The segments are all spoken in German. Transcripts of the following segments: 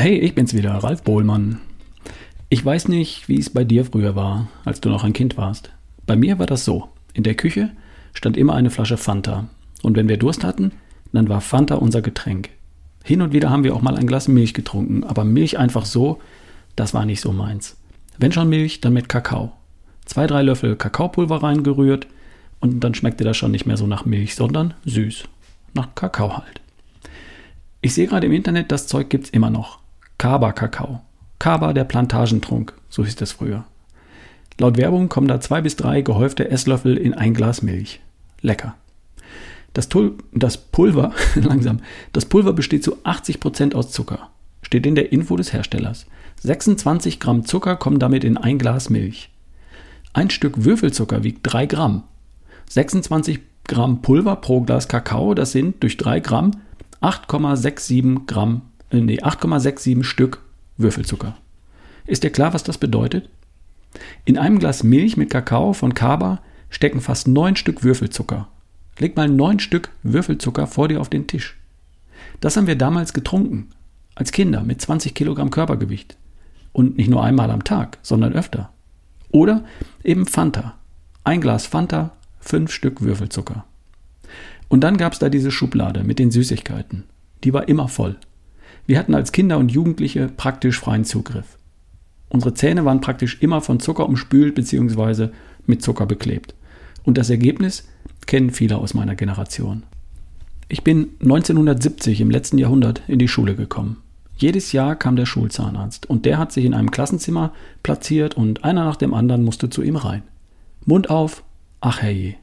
Hey, ich bin's wieder, Ralf Bohlmann. Ich weiß nicht, wie es bei dir früher war, als du noch ein Kind warst. Bei mir war das so. In der Küche stand immer eine Flasche Fanta. Und wenn wir Durst hatten, dann war Fanta unser Getränk. Hin und wieder haben wir auch mal ein Glas Milch getrunken, aber Milch einfach so, das war nicht so meins. Wenn schon Milch, dann mit Kakao. Zwei, drei Löffel Kakaopulver reingerührt und dann schmeckte das schon nicht mehr so nach Milch, sondern süß. Nach Kakao halt. Ich sehe gerade im Internet, das Zeug gibt's immer noch. Kaba-Kakao. Kaba der Plantagentrunk, so hieß das früher. Laut Werbung kommen da zwei bis drei gehäufte Esslöffel in ein Glas Milch. Lecker. Das, Tul das Pulver, langsam, das Pulver besteht zu 80 Prozent aus Zucker. Steht in der Info des Herstellers. 26 Gramm Zucker kommen damit in ein Glas Milch. Ein Stück Würfelzucker wiegt 3 Gramm. 26 Gramm Pulver pro Glas Kakao, das sind durch 3 Gramm 8,67 Gramm, nee, 8,67 Stück Würfelzucker. Ist dir klar, was das bedeutet? In einem Glas Milch mit Kakao von Kaba stecken fast 9 Stück Würfelzucker. Leg mal 9 Stück Würfelzucker vor dir auf den Tisch. Das haben wir damals getrunken, als Kinder mit 20 Kilogramm Körpergewicht. Und nicht nur einmal am Tag, sondern öfter. Oder eben Fanta. Ein Glas Fanta, fünf Stück Würfelzucker. Und dann gab es da diese Schublade mit den Süßigkeiten. Die war immer voll. Wir hatten als Kinder und Jugendliche praktisch freien Zugriff. Unsere Zähne waren praktisch immer von Zucker umspült bzw. mit Zucker beklebt. Und das Ergebnis kennen viele aus meiner Generation. Ich bin 1970 im letzten Jahrhundert in die Schule gekommen. Jedes Jahr kam der Schulzahnarzt und der hat sich in einem Klassenzimmer platziert und einer nach dem anderen musste zu ihm rein. Mund auf, ach herrje.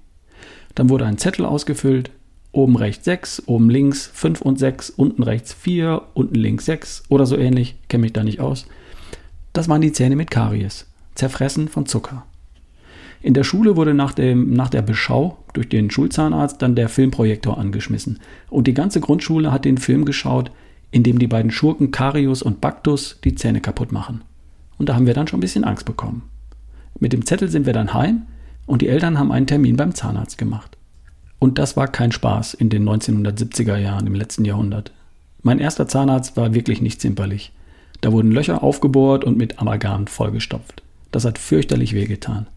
Dann wurde ein Zettel ausgefüllt, oben rechts 6, oben links 5 und 6, unten rechts 4, unten links 6 oder so ähnlich, kenne mich da nicht aus. Das waren die Zähne mit Karies, zerfressen von Zucker. In der Schule wurde nach, dem, nach der Beschau durch den Schulzahnarzt dann der Filmprojektor angeschmissen und die ganze Grundschule hat den Film geschaut, in dem die beiden Schurken Karius und Baktus die Zähne kaputt machen. Und da haben wir dann schon ein bisschen Angst bekommen. Mit dem Zettel sind wir dann heim und die Eltern haben einen Termin beim Zahnarzt gemacht. Und das war kein Spaß in den 1970er Jahren im letzten Jahrhundert. Mein erster Zahnarzt war wirklich nicht zimperlich. Da wurden Löcher aufgebohrt und mit Amalgam vollgestopft. Das hat fürchterlich wehgetan.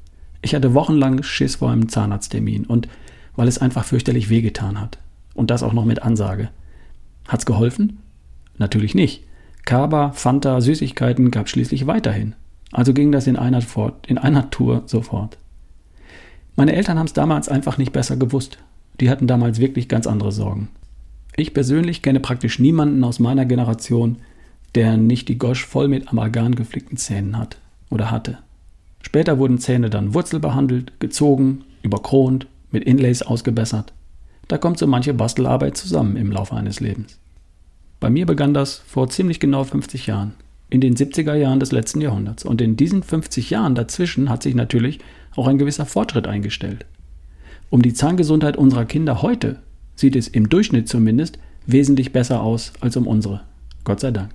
Ich hatte wochenlang Schiss vor einem Zahnarzttermin und weil es einfach fürchterlich wehgetan hat. Und das auch noch mit Ansage. Hat's geholfen? Natürlich nicht. Kaba, Fanta, Süßigkeiten gab schließlich weiterhin. Also ging das in einer, fort, in einer Tour sofort. Meine Eltern haben es damals einfach nicht besser gewusst. Die hatten damals wirklich ganz andere Sorgen. Ich persönlich kenne praktisch niemanden aus meiner Generation, der nicht die Gosch voll mit Amalgam geflickten Zähnen hat oder hatte. Später wurden Zähne dann wurzelbehandelt, gezogen, überkront, mit Inlays ausgebessert. Da kommt so manche Bastelarbeit zusammen im Laufe eines Lebens. Bei mir begann das vor ziemlich genau 50 Jahren, in den 70er Jahren des letzten Jahrhunderts. Und in diesen 50 Jahren dazwischen hat sich natürlich auch ein gewisser Fortschritt eingestellt. Um die Zahngesundheit unserer Kinder heute sieht es im Durchschnitt zumindest wesentlich besser aus als um unsere. Gott sei Dank.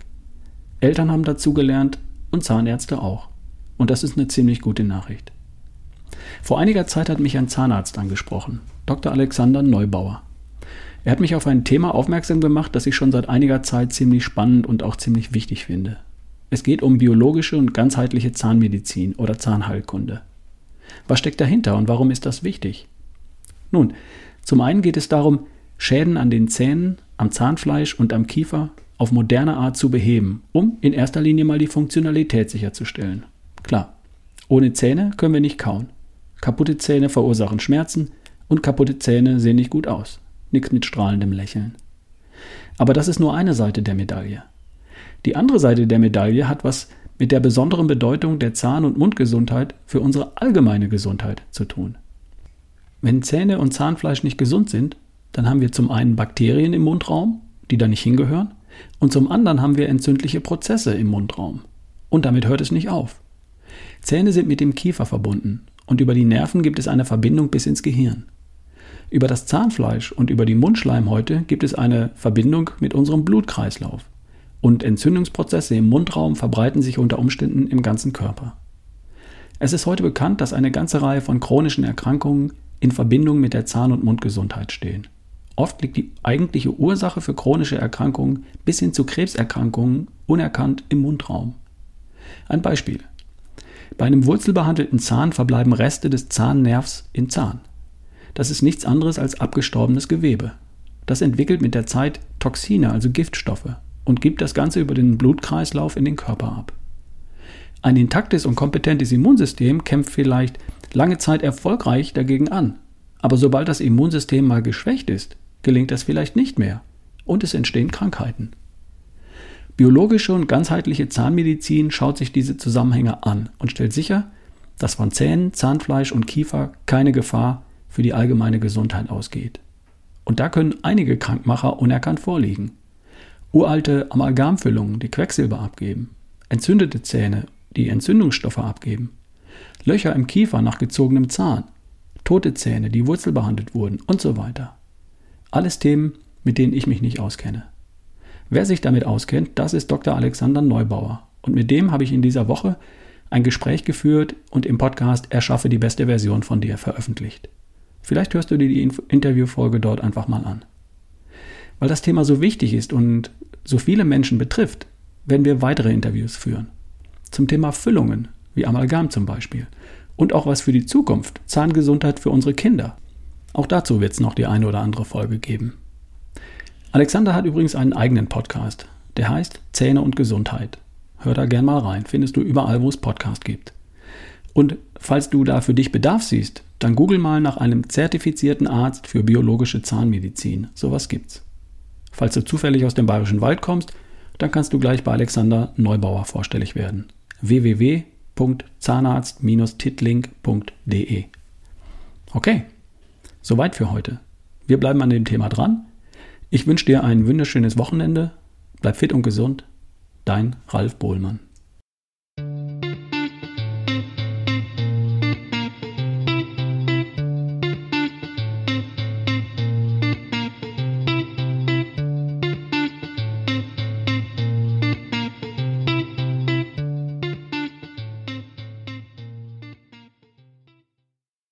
Eltern haben dazugelernt und Zahnärzte auch. Und das ist eine ziemlich gute Nachricht. Vor einiger Zeit hat mich ein Zahnarzt angesprochen, Dr. Alexander Neubauer. Er hat mich auf ein Thema aufmerksam gemacht, das ich schon seit einiger Zeit ziemlich spannend und auch ziemlich wichtig finde. Es geht um biologische und ganzheitliche Zahnmedizin oder Zahnheilkunde. Was steckt dahinter und warum ist das wichtig? Nun, zum einen geht es darum, Schäden an den Zähnen, am Zahnfleisch und am Kiefer auf moderne Art zu beheben, um in erster Linie mal die Funktionalität sicherzustellen. Klar, ohne Zähne können wir nicht kauen. Kaputte Zähne verursachen Schmerzen und kaputte Zähne sehen nicht gut aus nichts mit strahlendem Lächeln. Aber das ist nur eine Seite der Medaille. Die andere Seite der Medaille hat was mit der besonderen Bedeutung der Zahn- und Mundgesundheit für unsere allgemeine Gesundheit zu tun. Wenn Zähne und Zahnfleisch nicht gesund sind, dann haben wir zum einen Bakterien im Mundraum, die da nicht hingehören, und zum anderen haben wir entzündliche Prozesse im Mundraum. Und damit hört es nicht auf. Zähne sind mit dem Kiefer verbunden und über die Nerven gibt es eine Verbindung bis ins Gehirn. Über das Zahnfleisch und über die Mundschleimhäute gibt es eine Verbindung mit unserem Blutkreislauf. Und Entzündungsprozesse im Mundraum verbreiten sich unter Umständen im ganzen Körper. Es ist heute bekannt, dass eine ganze Reihe von chronischen Erkrankungen in Verbindung mit der Zahn- und Mundgesundheit stehen. Oft liegt die eigentliche Ursache für chronische Erkrankungen bis hin zu Krebserkrankungen unerkannt im Mundraum. Ein Beispiel. Bei einem wurzelbehandelten Zahn verbleiben Reste des Zahnnervs im Zahn. Das ist nichts anderes als abgestorbenes Gewebe. Das entwickelt mit der Zeit Toxine, also Giftstoffe, und gibt das Ganze über den Blutkreislauf in den Körper ab. Ein intaktes und kompetentes Immunsystem kämpft vielleicht lange Zeit erfolgreich dagegen an. Aber sobald das Immunsystem mal geschwächt ist, gelingt das vielleicht nicht mehr und es entstehen Krankheiten. Biologische und ganzheitliche Zahnmedizin schaut sich diese Zusammenhänge an und stellt sicher, dass von Zähnen, Zahnfleisch und Kiefer keine Gefahr für die allgemeine Gesundheit ausgeht. Und da können einige Krankmacher unerkannt vorliegen. Uralte Amalgamfüllungen, die Quecksilber abgeben, entzündete Zähne, die Entzündungsstoffe abgeben, Löcher im Kiefer nach gezogenem Zahn, tote Zähne, die wurzelbehandelt wurden und so weiter. Alles Themen, mit denen ich mich nicht auskenne. Wer sich damit auskennt, das ist Dr. Alexander Neubauer. Und mit dem habe ich in dieser Woche ein Gespräch geführt und im Podcast Erschaffe die beste Version von dir veröffentlicht. Vielleicht hörst du dir die Interviewfolge dort einfach mal an. Weil das Thema so wichtig ist und so viele Menschen betrifft, werden wir weitere Interviews führen. Zum Thema Füllungen, wie Amalgam zum Beispiel. Und auch was für die Zukunft, Zahngesundheit für unsere Kinder. Auch dazu wird es noch die eine oder andere Folge geben. Alexander hat übrigens einen eigenen Podcast, der heißt Zähne und Gesundheit. Hör da gern mal rein, findest du überall, wo es Podcast gibt. Und falls du da für dich Bedarf siehst, dann google mal nach einem zertifizierten Arzt für biologische Zahnmedizin. Sowas gibt's. Falls du zufällig aus dem Bayerischen Wald kommst, dann kannst du gleich bei Alexander Neubauer vorstellig werden. www www.zahnarzt-titling.de. Okay, soweit für heute. Wir bleiben an dem Thema dran. Ich wünsche dir ein wunderschönes Wochenende. Bleib fit und gesund. Dein Ralf Bohlmann.